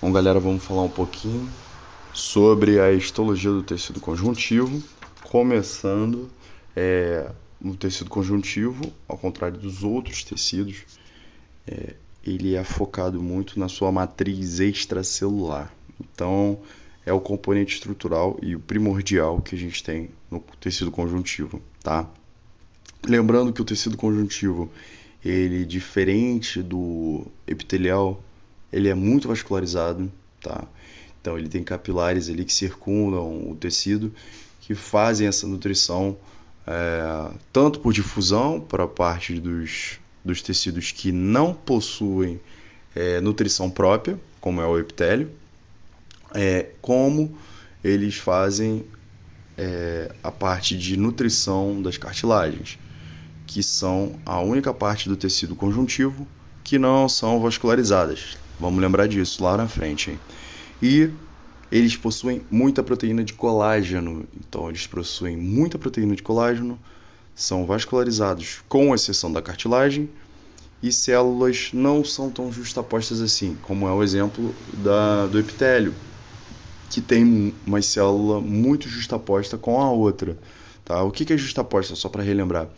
Bom, galera, vamos falar um pouquinho sobre a histologia do tecido conjuntivo, começando é, no tecido conjuntivo, ao contrário dos outros tecidos, é, ele é focado muito na sua matriz extracelular. Então, é o componente estrutural e o primordial que a gente tem no tecido conjuntivo, tá? Lembrando que o tecido conjuntivo, ele diferente do epitelial, ele é muito vascularizado, tá? Então ele tem capilares ali que circundam o tecido que fazem essa nutrição é, tanto por difusão para parte dos, dos tecidos que não possuem é, nutrição própria, como é o epitélio, é, como eles fazem é, a parte de nutrição das cartilagens, que são a única parte do tecido conjuntivo que não são vascularizadas. Vamos lembrar disso lá na frente. E eles possuem muita proteína de colágeno. Então, eles possuem muita proteína de colágeno, são vascularizados, com exceção da cartilagem, e células não são tão justapostas assim, como é o exemplo da, do epitélio, que tem uma célula muito justaposta com a outra. Tá? O que é justaposta, só para relembrar?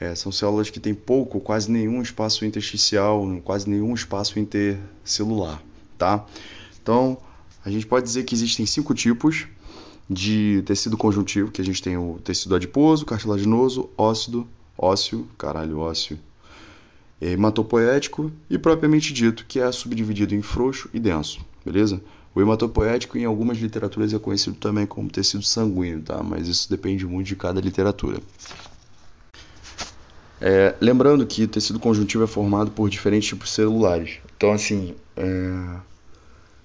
É, são células que têm pouco, quase nenhum espaço intersticial, quase nenhum espaço intercelular, tá? Então, a gente pode dizer que existem cinco tipos de tecido conjuntivo, que a gente tem o tecido adiposo, cartilaginoso, ósseo, ósseo, caralho, ósseo, hematopoético e propriamente dito, que é subdividido em frouxo e denso, beleza? O hematopoético em algumas literaturas é conhecido também como tecido sanguíneo, tá? Mas isso depende muito de cada literatura. É, lembrando que o tecido conjuntivo é formado por diferentes tipos celulares. Então, assim, é...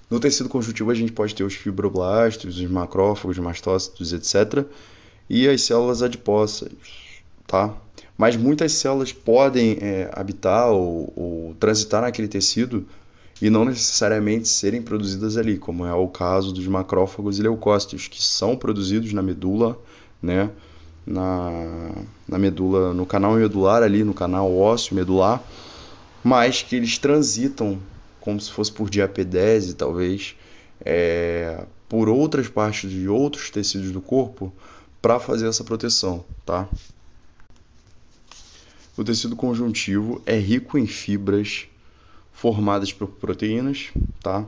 no tecido conjuntivo a gente pode ter os fibroblastos, os macrófagos, mastócitos, etc. E as células adiposas, tá? Mas muitas células podem é, habitar ou, ou transitar naquele tecido e não necessariamente serem produzidas ali, como é o caso dos macrófagos e leucócitos, que são produzidos na medula, né? Na, na medula, no canal medular ali, no canal ósseo medular, mas que eles transitam como se fosse por diapedese, talvez, é, por outras partes de outros tecidos do corpo para fazer essa proteção, tá? O tecido conjuntivo é rico em fibras formadas por proteínas, tá?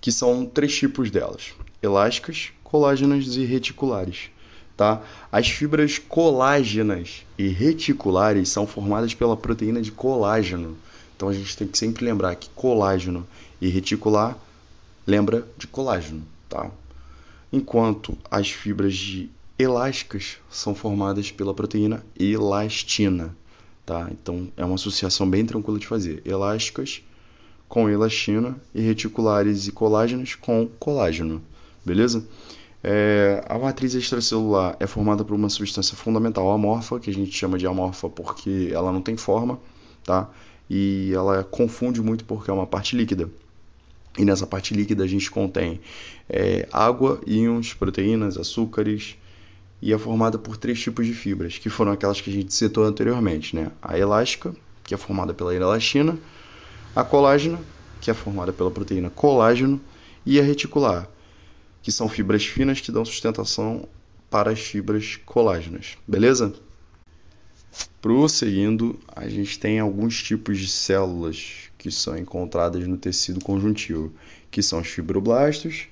Que são três tipos delas: elásticas, colágenas e reticulares. Tá? As fibras colágenas e reticulares são formadas pela proteína de colágeno. Então a gente tem que sempre lembrar que colágeno e reticular lembra de colágeno, tá? Enquanto as fibras de elásticas são formadas pela proteína elastina, tá? Então é uma associação bem tranquila de fazer. Elásticas com elastina e reticulares e colágenos com colágeno, beleza? É, a matriz extracelular é formada por uma substância fundamental amorfa, que a gente chama de amorfa porque ela não tem forma, tá? E ela confunde muito porque é uma parte líquida. E nessa parte líquida a gente contém é, água, íons, proteínas, açúcares, e é formada por três tipos de fibras, que foram aquelas que a gente citou anteriormente, né? A elástica, que é formada pela elastina, a colágena, que é formada pela proteína colágeno, e a reticular, que são fibras finas que dão sustentação para as fibras colágenas, beleza? Prosseguindo, a gente tem alguns tipos de células que são encontradas no tecido conjuntivo, que são os fibroblastos,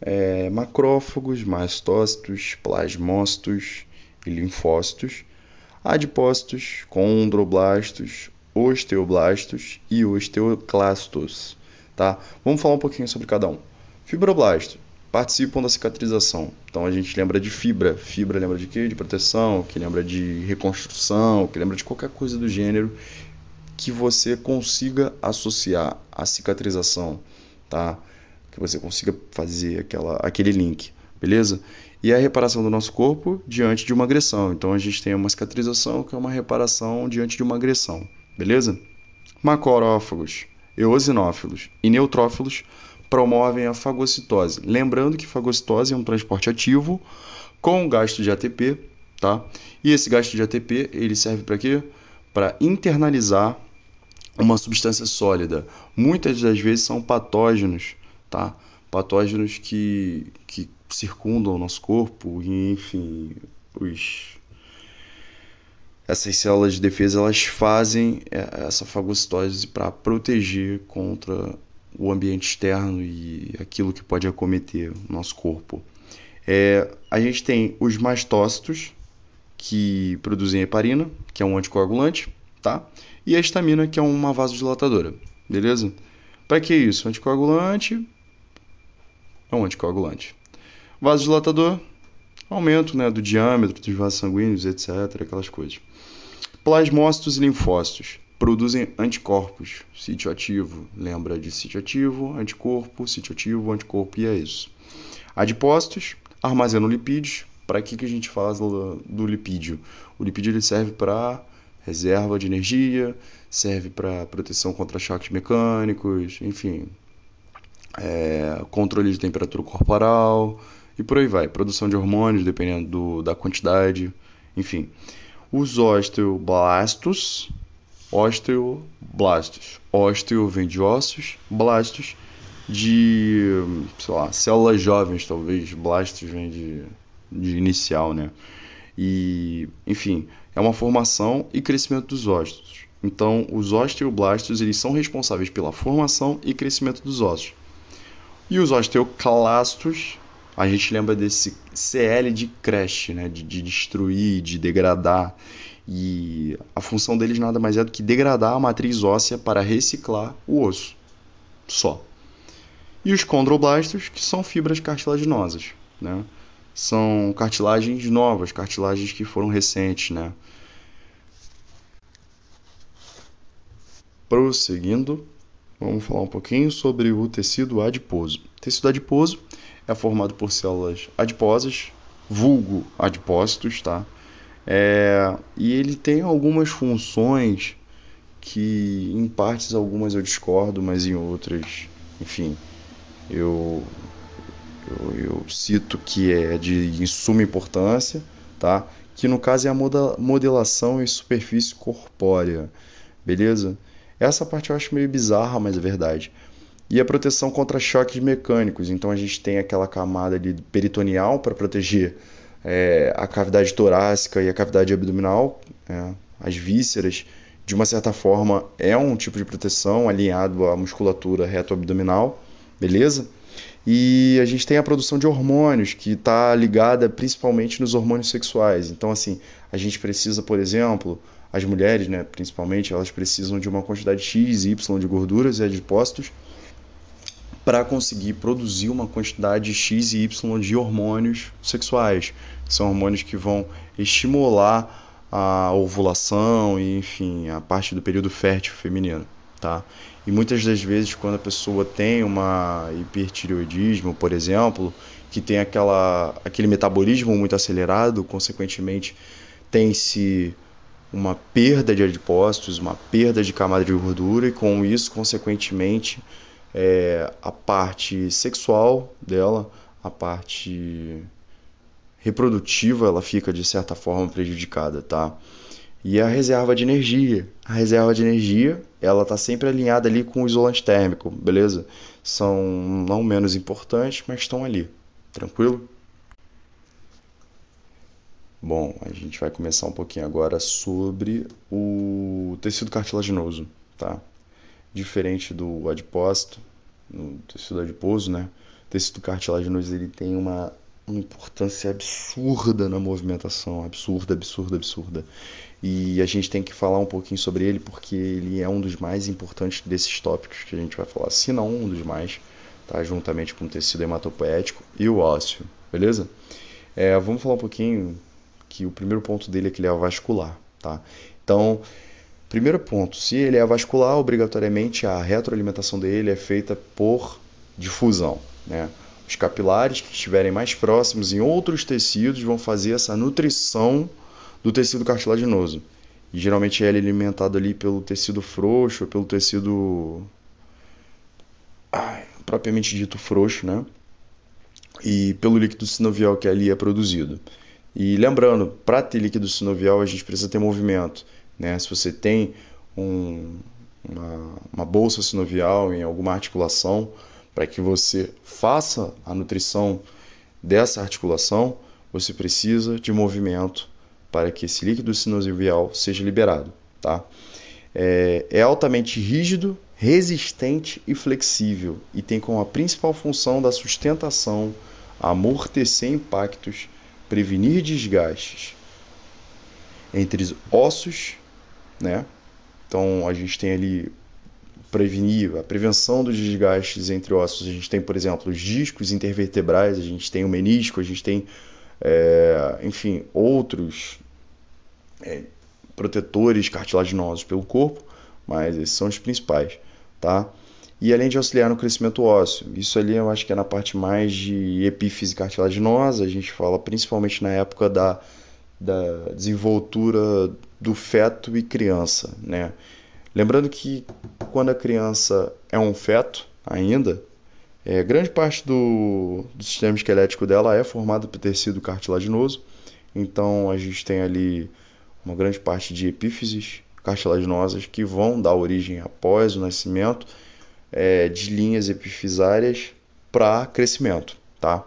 é, macrófagos, mastócitos, plasmócitos e linfócitos, adipócitos, condroblastos, osteoblastos e osteoclastos. Tá? Vamos falar um pouquinho sobre cada um. Fibroblasto participam da cicatrização. Então a gente lembra de fibra. Fibra lembra de quê? De proteção, que lembra de reconstrução, que lembra de qualquer coisa do gênero que você consiga associar a cicatrização, tá? Que você consiga fazer aquela, aquele link, beleza? E a reparação do nosso corpo diante de uma agressão. Então a gente tem uma cicatrização que é uma reparação diante de uma agressão, beleza? Macorófagos, eosinófilos e neutrófilos promovem a fagocitose. Lembrando que fagocitose é um transporte ativo com gasto de ATP, tá? E esse gasto de ATP, ele serve para quê? Para internalizar uma substância sólida. Muitas das vezes são patógenos, tá? Patógenos que, que circundam o nosso corpo e, enfim, os essas células de defesa elas fazem é, essa fagocitose para proteger contra o ambiente externo e aquilo que pode acometer o nosso corpo. É, a gente tem os mastócitos, que produzem heparina, que é um anticoagulante, tá? E a estamina, que é uma vasodilatadora, beleza? Para que isso? Anticoagulante é um anticoagulante. Vasodilatador, aumento né, do diâmetro dos vasos sanguíneos, etc., aquelas coisas. Plasmócitos e linfócitos produzem anticorpos, sítio ativo, lembra de sítio ativo, anticorpo, sítio ativo, anticorpo, e é isso. Adipócitos armazenam lipídios. Para que, que a gente fala do lipídio? O lipídio ele serve para reserva de energia, serve para proteção contra choques mecânicos, enfim, é, controle de temperatura corporal e por aí vai. Produção de hormônios, dependendo do, da quantidade, enfim. Os osteoblastos osteoblastos. Osteo vem de ossos, blastos de, sei lá, células jovens, talvez. Blastos vem de, de inicial, né? E, enfim, é uma formação e crescimento dos ossos. Então, os osteoblastos eles são responsáveis pela formação e crescimento dos ossos. E os osteoclastos, a gente lembra desse CL de crash, né? de, de destruir, de degradar. E a função deles nada mais é do que degradar a matriz óssea para reciclar o osso. Só. E os condroblastos, que são fibras cartilaginosas. Né? São cartilagens novas, cartilagens que foram recentes. Né? Prosseguindo, vamos falar um pouquinho sobre o tecido adiposo. O tecido adiposo é formado por células adiposas, vulgo adipócitos, tá? É, e ele tem algumas funções que em partes algumas eu discordo, mas em outras, enfim, eu, eu, eu cito que é de suma importância, tá? Que no caso é a modelação em superfície corpórea, beleza? Essa parte eu acho meio bizarra, mas é verdade. E a proteção contra choques mecânicos, então a gente tem aquela camada ali peritoneal para proteger é, a cavidade torácica e a cavidade abdominal, é, as vísceras, de uma certa forma é um tipo de proteção alinhado à musculatura reto-abdominal, beleza? E a gente tem a produção de hormônios, que está ligada principalmente nos hormônios sexuais. Então, assim, a gente precisa, por exemplo, as mulheres, né, principalmente, elas precisam de uma quantidade X Y de gorduras e adipócitos para conseguir produzir uma quantidade X e Y de hormônios sexuais, são hormônios que vão estimular a ovulação e, enfim, a parte do período fértil feminino, tá? E muitas das vezes quando a pessoa tem uma hipertireoidismo, por exemplo, que tem aquela, aquele metabolismo muito acelerado, consequentemente tem-se uma perda de adipócitos, uma perda de camada de gordura e com isso, consequentemente, é, a parte sexual dela, a parte reprodutiva, ela fica de certa forma prejudicada, tá? E a reserva de energia. A reserva de energia, ela está sempre alinhada ali com o isolante térmico, beleza? São não menos importantes, mas estão ali. Tranquilo? Bom, a gente vai começar um pouquinho agora sobre o tecido cartilaginoso, tá? Diferente do adipócito, no tecido adiposo, né? O tecido cartilaginoso ele tem uma, uma importância absurda na movimentação, absurda, absurda, absurda. E a gente tem que falar um pouquinho sobre ele porque ele é um dos mais importantes desses tópicos que a gente vai falar, se não um dos mais, tá? Juntamente com o tecido hematopoético e o ósseo, beleza? É, vamos falar um pouquinho que o primeiro ponto dele é que ele é vascular, tá? Então, Primeiro ponto, se ele é vascular, obrigatoriamente a retroalimentação dele é feita por difusão. Né? Os capilares que estiverem mais próximos em outros tecidos vão fazer essa nutrição do tecido cartilaginoso. E geralmente ele é alimentado ali pelo tecido frouxo, pelo tecido ai, propriamente dito frouxo, né? E pelo líquido sinovial que ali é produzido. E lembrando, para ter líquido sinovial a gente precisa ter movimento. Né? Se você tem um, uma, uma bolsa sinovial em alguma articulação, Para que você faça a nutrição dessa articulação, você precisa de movimento para que esse líquido sinovial seja liberado, tá? É, é altamente rígido, resistente e flexível e tem como a principal função da sustentação amortecer impactos, prevenir desgastes entre ossos, né? Então a gente tem ali prevenir a prevenção dos desgastes entre ossos. A gente tem, por exemplo, os discos intervertebrais, a gente tem o menisco, a gente tem, é, enfim, outros é, protetores cartilaginosos pelo corpo, mas esses são os principais, tá? E além de auxiliar no crescimento ósseo, isso ali eu acho que é na parte mais de epífise cartilaginosa, a gente fala principalmente na época da, da desenvoltura do feto e criança, né? Lembrando que quando a criança é um feto ainda, é, grande parte do, do sistema esquelético dela é formado por tecido cartilaginoso, então a gente tem ali uma grande parte de epífises cartilaginosas que vão dar origem após o nascimento é, de linhas epifisárias para crescimento, tá?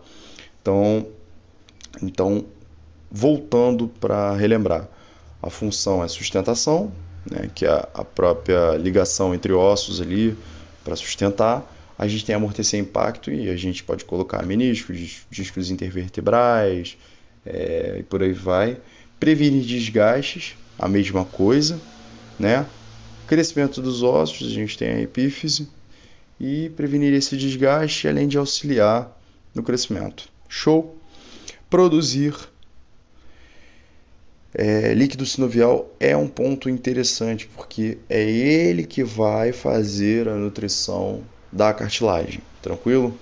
Então, então voltando para relembrar, a função é sustentação, né, que é a própria ligação entre ossos ali para sustentar. A gente tem amortecer impacto e a gente pode colocar meniscos, discos intervertebrais é, e por aí vai. Prevenir desgastes, a mesma coisa, né? Crescimento dos ossos, a gente tem a epífise e prevenir esse desgaste, além de auxiliar no crescimento. Show? Produzir é, líquido sinovial é um ponto interessante porque é ele que vai fazer a nutrição da cartilagem, tranquilo?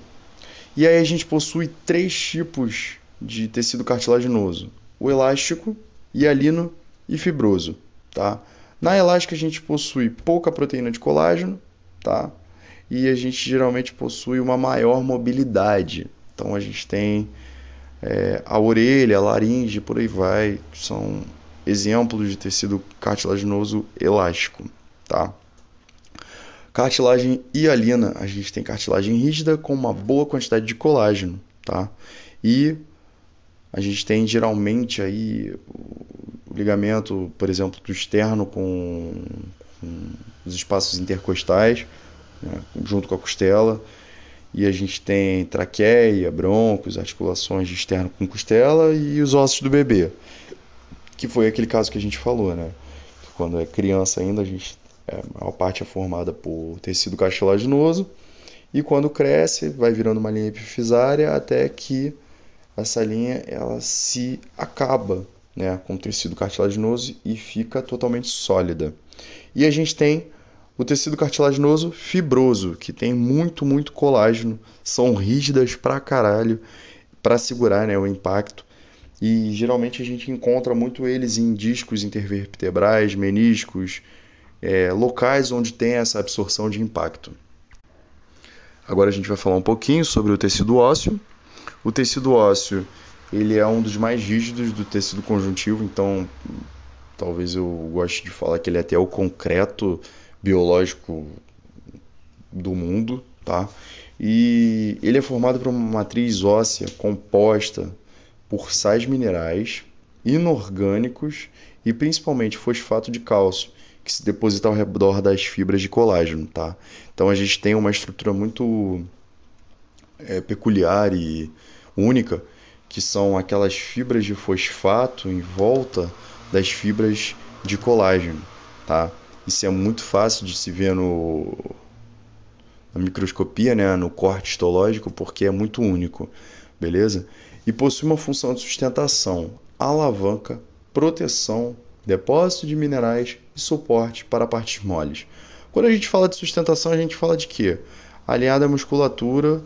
E aí a gente possui três tipos de tecido cartilaginoso: o elástico, hialino e fibroso, tá? Na elástica a gente possui pouca proteína de colágeno, tá? E a gente geralmente possui uma maior mobilidade. Então a gente tem é, a orelha, a laringe, por aí vai, são exemplos de tecido cartilaginoso elástico, tá? Cartilagem hialina, a gente tem cartilagem rígida com uma boa quantidade de colágeno, tá? E a gente tem geralmente aí o ligamento, por exemplo, do externo com, com os espaços intercostais, né, junto com a costela, e a gente tem traqueia, broncos, articulações de externo com costela e os ossos do bebê, que foi aquele caso que a gente falou, né? Quando é criança ainda, a gente é, a parte é formada por tecido cartilaginoso e quando cresce vai virando uma linha epifisária até que essa linha ela se acaba, né, com tecido cartilaginoso e fica totalmente sólida. E a gente tem o tecido cartilaginoso fibroso, que tem muito, muito colágeno, são rígidas pra caralho para segurar né, o impacto. E geralmente a gente encontra muito eles em discos intervertebrais, meniscos, é, locais onde tem essa absorção de impacto. Agora a gente vai falar um pouquinho sobre o tecido ósseo. O tecido ósseo ele é um dos mais rígidos do tecido conjuntivo, então talvez eu goste de falar que ele é até o concreto biológico do mundo, tá? E ele é formado por uma matriz óssea composta por sais minerais, inorgânicos e principalmente fosfato de cálcio, que se deposita ao redor das fibras de colágeno, tá? Então a gente tem uma estrutura muito é, peculiar e única, que são aquelas fibras de fosfato em volta das fibras de colágeno, tá? Isso é muito fácil de se ver no, na microscopia, né, no corte histológico, porque é muito único, beleza? E possui uma função de sustentação, alavanca, proteção, depósito de minerais e suporte para partes moles. Quando a gente fala de sustentação, a gente fala de quê? Alinhada à musculatura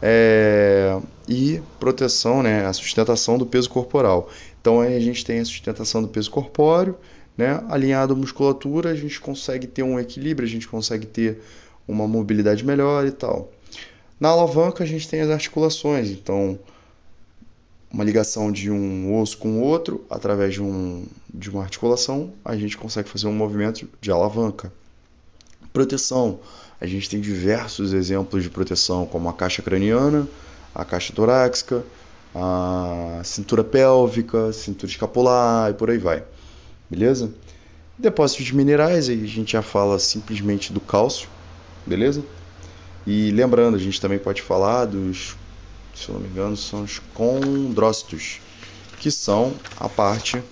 é, e proteção, né, a sustentação do peso corporal. Então aí a gente tem a sustentação do peso corpóreo né? Alinhado à musculatura, a gente consegue ter um equilíbrio, a gente consegue ter uma mobilidade melhor e tal. Na alavanca, a gente tem as articulações, então uma ligação de um osso com o outro, através de, um, de uma articulação, a gente consegue fazer um movimento de alavanca. Proteção. A gente tem diversos exemplos de proteção, como a caixa craniana, a caixa torácica, a cintura pélvica, cintura escapular e por aí vai. Beleza? Depósitos de minerais, aí a gente já fala simplesmente do cálcio, beleza? E lembrando, a gente também pode falar dos, se eu não me engano, são os condrócitos, que são a parte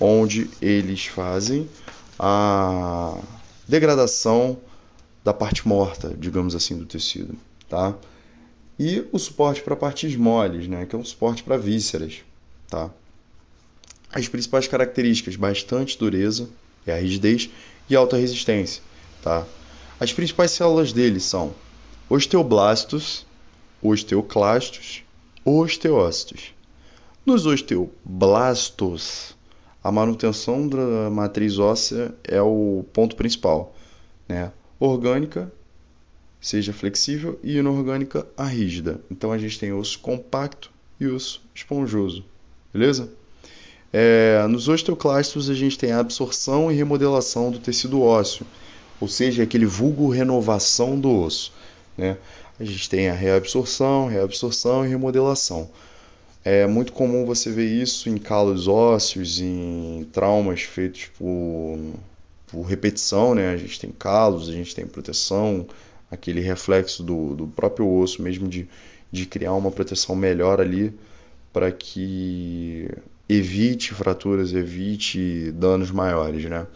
onde eles fazem a degradação da parte morta, digamos assim, do tecido, tá? E o suporte para partes moles, né, que é um suporte para vísceras, tá? As principais características, bastante dureza, é a rigidez e alta resistência, tá? As principais células dele são osteoblastos, osteoclastos, osteócitos. Nos osteoblastos, a manutenção da matriz óssea é o ponto principal, né? Orgânica, seja flexível, e inorgânica, a rígida. Então a gente tem osso compacto e osso esponjoso, beleza? É, nos osteoclastos a gente tem a absorção e remodelação do tecido ósseo, ou seja, aquele vulgo renovação do osso. Né? A gente tem a reabsorção, reabsorção e remodelação. É muito comum você ver isso em calos ósseos, em traumas feitos por, por repetição, né? A gente tem calos, a gente tem proteção, aquele reflexo do, do próprio osso mesmo de, de criar uma proteção melhor ali para que evite fraturas, evite danos maiores, né?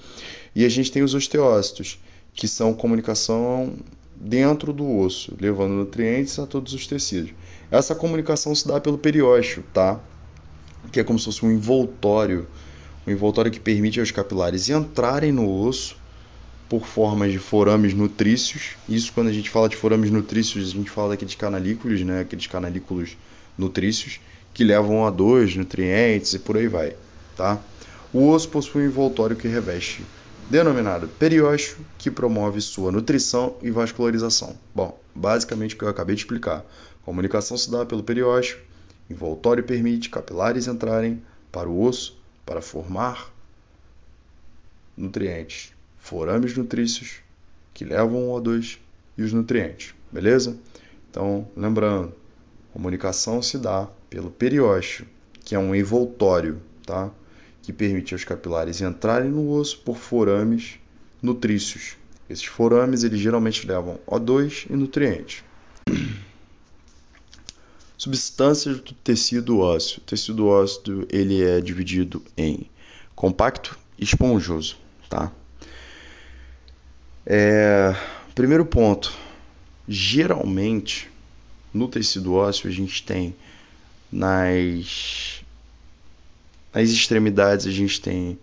E a gente tem os osteócitos, que são comunicação dentro do osso, levando nutrientes a todos os tecidos. Essa comunicação se dá pelo periósteo, tá? Que é como se fosse um envoltório, um envoltório que permite aos capilares entrarem no osso por formas de forames nutrícios. Isso quando a gente fala de forames nutrícios, a gente fala daqueles canalículos, né? Aqueles canalículos nutrícios que levam a dois nutrientes e por aí vai, tá? O osso possui um envoltório que reveste denominado periósteo, que promove sua nutrição e vascularização. Bom, basicamente o que eu acabei de explicar. Comunicação se dá pelo periósteo, envoltório permite capilares entrarem para o osso para formar nutrientes, forames nutrícios que levam o O2 e os nutrientes, beleza? Então, lembrando, comunicação se dá pelo periósteo, que é um envoltório, tá? que permite aos capilares entrarem no osso por forames nutrícios. Esses forames eles geralmente levam O2 e nutrientes. Substâncias do tecido ósseo. O tecido ósseo ele é dividido em compacto e esponjoso, tá? É, primeiro ponto, geralmente no tecido ósseo a gente tem nas nas extremidades a gente tem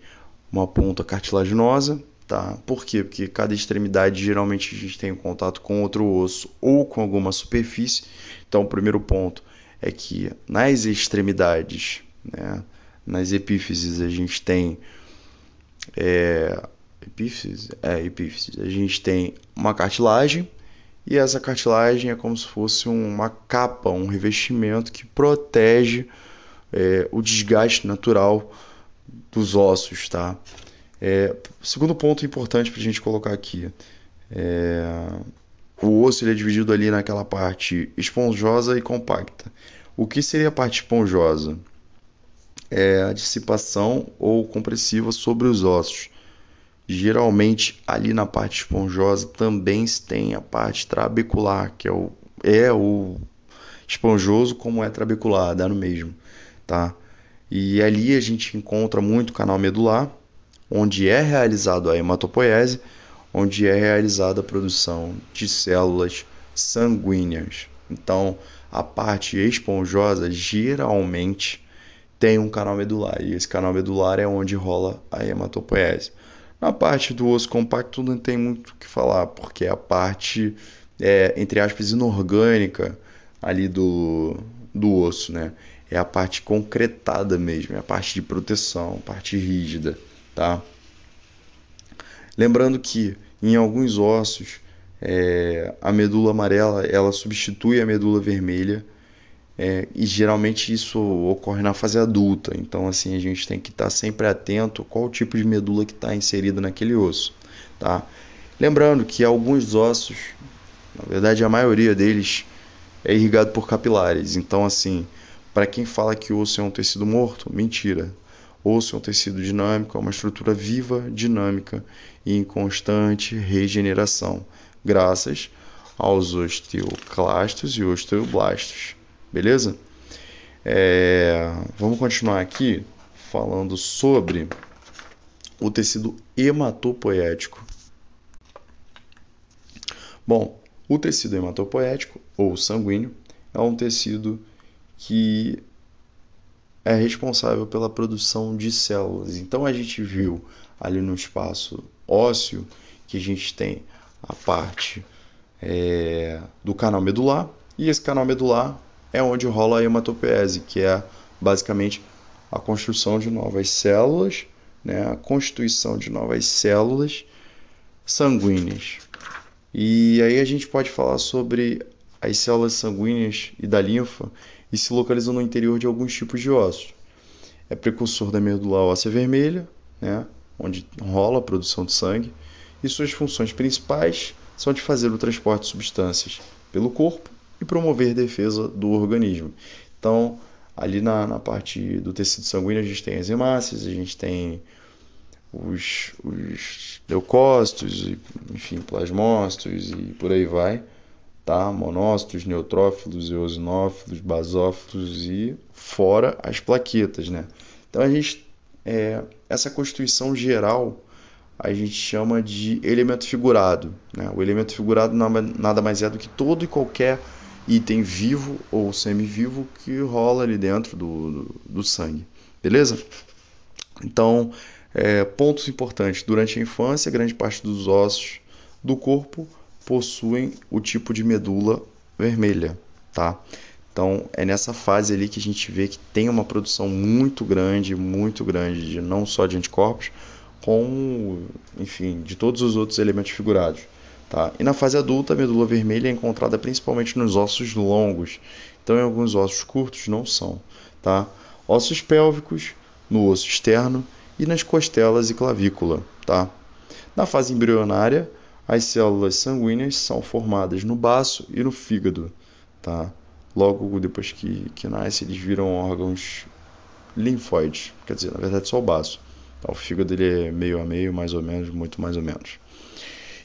uma ponta cartilaginosa, tá? Por quê? Porque cada extremidade geralmente a gente tem um contato com outro osso ou com alguma superfície. Então, o primeiro ponto é que nas extremidades, né, nas epífises, a gente tem é, epífises, é, epífises, a gente tem uma cartilagem e essa cartilagem é como se fosse uma capa, um revestimento que protege é, o desgaste natural dos ossos, tá? É, segundo ponto importante para a gente colocar aqui, é, o osso ele é dividido ali naquela parte esponjosa e compacta. O que seria a parte esponjosa? É a dissipação ou compressiva sobre os ossos. Geralmente ali na parte esponjosa também se tem a parte trabecular, que é o, é o esponjoso como é trabecular, dá no mesmo tá? E ali a gente encontra muito canal medular, onde é realizado a hematopoiese, onde é realizada a produção de células sanguíneas. Então, a parte esponjosa geralmente tem um canal medular, e esse canal medular é onde rola a hematopoiese. Na parte do osso compacto não tem muito o que falar, porque a parte, é, entre aspas, inorgânica ali do, do osso, né? é a parte concretada mesmo, é a parte de proteção, parte rígida, tá? Lembrando que em alguns ossos é, a medula amarela ela substitui a medula vermelha é, e geralmente isso ocorre na fase adulta. Então assim a gente tem que estar sempre atento qual tipo de medula que está inserida naquele osso, tá? Lembrando que alguns ossos Na verdade, a maioria deles é irrigado por capilares. Então, assim, para quem fala que o osso é um tecido morto, mentira. Osso é um tecido dinâmico, é uma estrutura viva, dinâmica e em constante regeneração, graças aos osteoclastos e osteoblastos. Beleza? É, vamos continuar aqui falando sobre o tecido hematopoético. Bom, o tecido hematopoético ou sanguíneo é um tecido que é responsável pela produção de células. Então a gente viu ali no espaço ósseo que a gente tem a parte é, do canal medular e esse canal medular é onde rola a hematopoese, que é basicamente a construção de novas células, né, a constituição de novas células sanguíneas. E aí a gente pode falar sobre as células sanguíneas e da linfa e se localizam no interior de alguns tipos de ossos. É precursor da medula óssea vermelha, né, onde rola a produção de sangue, e suas funções principais são de fazer o transporte de substâncias pelo corpo e promover defesa do organismo. Então, ali na, na parte do tecido sanguíneo, a gente tem as hemácias, a gente tem os, os leucócitos, enfim, plasmócitos e por aí vai tá? monócitos, neutrófilos, eosinófilos, basófilos e fora as plaquetas, né? Então a gente é, essa constituição geral a gente chama de elemento figurado, né? O elemento figurado nada mais é do que todo e qualquer item vivo ou semivivo que rola ali dentro do, do, do sangue, beleza? Então, é, pontos importantes: durante a infância, grande parte dos ossos do corpo possuem o tipo de medula vermelha, tá? Então é nessa fase ali que a gente vê que tem uma produção muito grande, muito grande, de, não só de anticorpos, como, enfim, de todos os outros elementos figurados. Tá? E na fase adulta, a medula vermelha é encontrada principalmente nos ossos longos, então em alguns ossos curtos não são. Tá? Ossos pélvicos, no osso externo e nas costelas e clavícula. Tá? Na fase embrionária, as células sanguíneas são formadas no baço e no fígado. Tá? Logo depois que, que nasce, eles viram órgãos linfóides, quer dizer, na verdade só o baço. Tá? O fígado ele é meio a meio, mais ou menos, muito mais ou menos.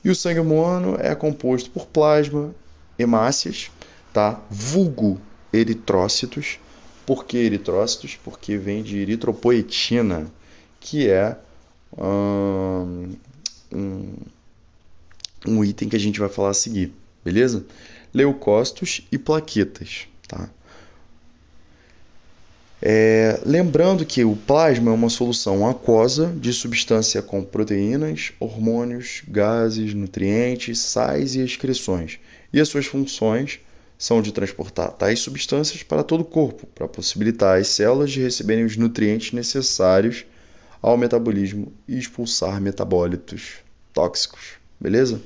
E o sangue humano é composto por plasma, hemácias, tá? vulgo eritrócitos. Por que eritrócitos? Porque vem de eritropoetina, que é um, um item que a gente vai falar a seguir, beleza? Leucócitos e plaquetas, tá? É, lembrando que o plasma é uma solução aquosa de substância com proteínas, hormônios, gases, nutrientes, sais e excreções. E as suas funções são de transportar tais substâncias para todo o corpo, para possibilitar as células de receberem os nutrientes necessários ao metabolismo e expulsar metabólitos tóxicos. Beleza?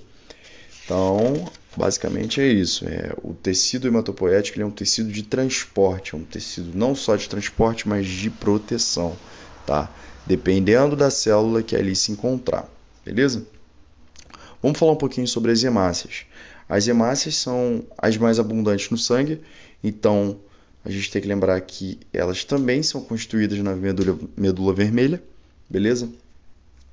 Então, basicamente é isso. É, o tecido hematopoético é um tecido de transporte, é um tecido não só de transporte, mas de proteção, tá? Dependendo da célula que ali se encontrar, beleza? Vamos falar um pouquinho sobre as hemácias. As hemácias são as mais abundantes no sangue, então a gente tem que lembrar que elas também são constituídas na medula, medula vermelha, beleza?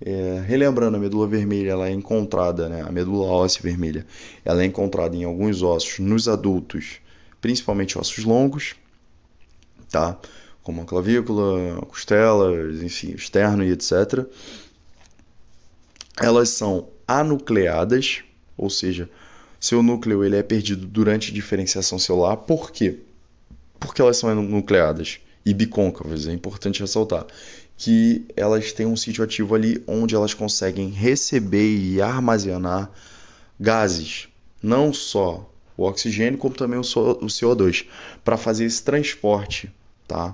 É, relembrando, a medula vermelha ela é encontrada, né, a medula óssea vermelha, ela é encontrada em alguns ossos nos adultos, principalmente ossos longos, tá? como a clavícula, a costela, enfim, externo e etc. Elas são anucleadas, ou seja, seu núcleo ele é perdido durante diferenciação celular. Por quê? Porque elas são anucleadas e bicôncavas, é importante ressaltar que elas têm um sítio ativo ali onde elas conseguem receber e armazenar gases, não só o oxigênio, como também o CO2, para fazer esse transporte tá?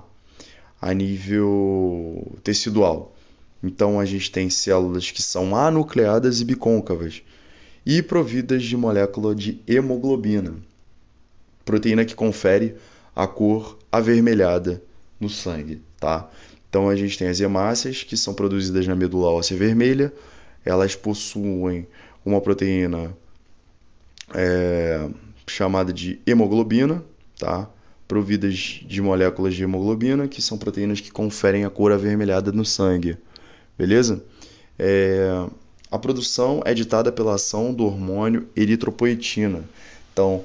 a nível tecidual. Então a gente tem células que são anucleadas e bicôncavas e providas de molécula de hemoglobina, proteína que confere a cor avermelhada no sangue, tá? Então a gente tem as hemácias, que são produzidas na medula óssea vermelha, elas possuem uma proteína é, chamada de hemoglobina, tá? providas de moléculas de hemoglobina, que são proteínas que conferem a cor avermelhada no sangue, beleza? É, a produção é ditada pela ação do hormônio eritropoetina. Então,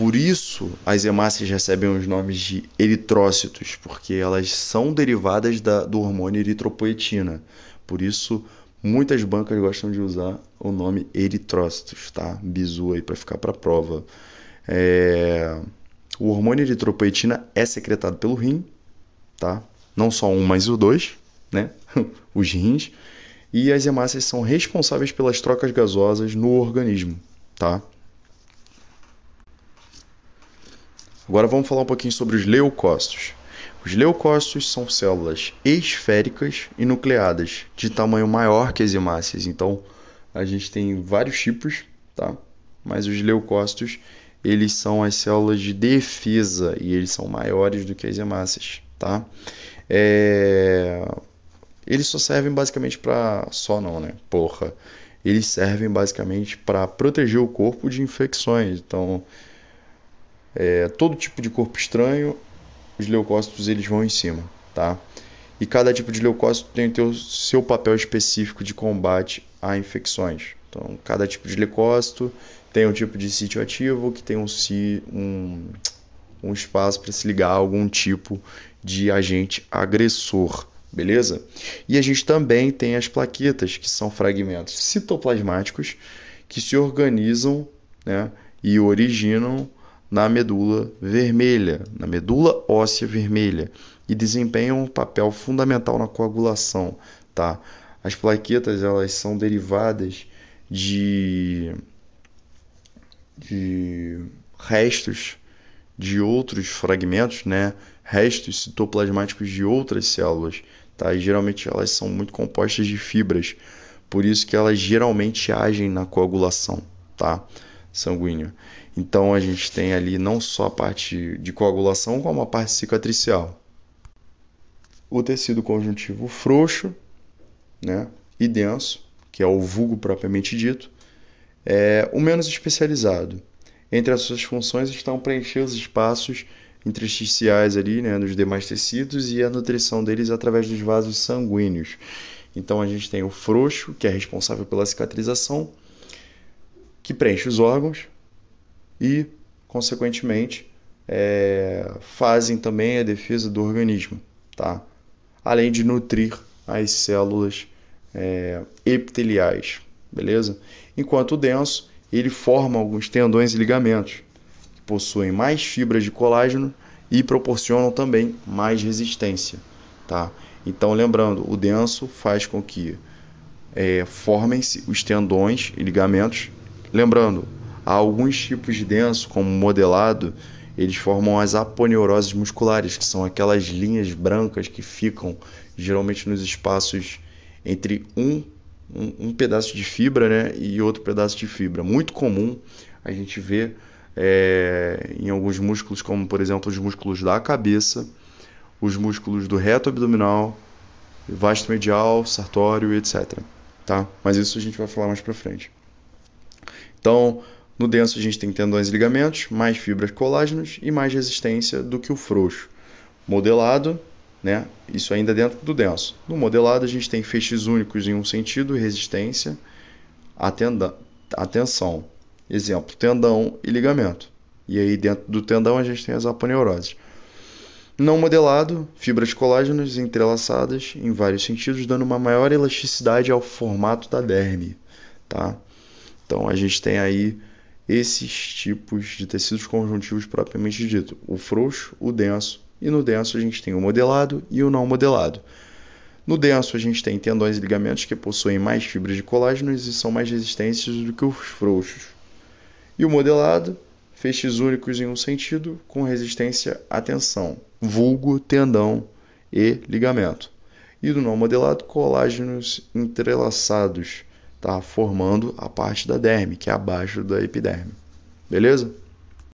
por isso as hemácias recebem os nomes de eritrócitos, porque elas são derivadas da, do hormônio eritropoetina. Por isso, muitas bancas gostam de usar o nome eritrócitos, tá? Bizu aí para ficar para prova. É... O hormônio eritropoetina é secretado pelo rim, tá? Não só um, mas o dois, né? Os rins e as hemácias são responsáveis pelas trocas gasosas no organismo, tá? Agora vamos falar um pouquinho sobre os leucócitos. Os leucócitos são células esféricas e nucleadas, de tamanho maior que as hemácias. Então, a gente tem vários tipos, tá? Mas os leucócitos, eles são as células de defesa e eles são maiores do que as hemácias, tá? É eles só servem basicamente para só não, né? Porra. Eles servem basicamente para proteger o corpo de infecções. Então, é, todo tipo de corpo estranho, os leucócitos eles vão em cima, tá? E cada tipo de leucócito tem o seu papel específico de combate a infecções. Então, cada tipo de leucócito tem um tipo de sítio ativo que tem um, um, um espaço para se ligar a algum tipo de agente agressor beleza? E a gente também tem as plaquetas, que são fragmentos citoplasmáticos que se organizam né, e originam na medula vermelha, na medula óssea vermelha, e desempenham um papel fundamental na coagulação, tá? As plaquetas elas são derivadas de, de restos de outros fragmentos, né? restos citoplasmáticos de outras células tá? E geralmente elas são muito compostas de fibras, por isso que elas geralmente agem na coagulação, tá? Sanguínea. Então a gente tem ali não só a parte de coagulação, como a parte cicatricial. O tecido conjuntivo frouxo, né, e denso, que é o vulgo propriamente dito, é o menos especializado. Entre as suas funções estão preencher os espaços intersticiais ali, né, nos demais tecidos e a nutrição deles através dos vasos sanguíneos. Então a gente tem o frouxo, que é responsável pela cicatrização, que preenche os órgãos e, consequentemente, é, fazem também a defesa do organismo, tá? Além de nutrir as células é, epiteliais, beleza? Enquanto o denso, ele forma alguns tendões e ligamentos, possuem mais fibras de colágeno e proporcionam também mais resistência. Tá? Então, lembrando, o denso faz com que é, formem-se os tendões e ligamentos. Lembrando, alguns tipos de denso, como modelado, eles formam as aponeuroses musculares, que são aquelas linhas brancas que ficam geralmente nos espaços entre um, um, um pedaço de fibra né, e outro pedaço de fibra. Muito comum a gente ver é, em alguns músculos, como por exemplo os músculos da cabeça, os músculos do reto abdominal, vasto medial, sartório, etc. Tá? Mas isso a gente vai falar mais para frente. Então, no denso a gente tem tendões e ligamentos, mais fibras colágenos e mais resistência do que o frouxo. Modelado, né? Isso ainda dentro do denso. No modelado a gente tem feixes únicos em um sentido resistência à, tensão. Exemplo, tendão e ligamento. E aí dentro do tendão a gente tem as aponeuroses. Não modelado, fibras colágenas entrelaçadas em vários sentidos, dando uma maior elasticidade ao formato da derme, tá? Então a gente tem aí esses tipos de tecidos conjuntivos propriamente dito, o frouxo, o denso, e no denso a gente tem o modelado e o não modelado. No denso a gente tem tendões e ligamentos que possuem mais fibras de colágenos e são mais resistentes do que os frouxos. E o modelado, feixes únicos em um sentido, com resistência à tensão, vulgo, tendão e ligamento. E do não modelado, colágenos entrelaçados, tá? formando a parte da derme, que é abaixo da epiderme. Beleza?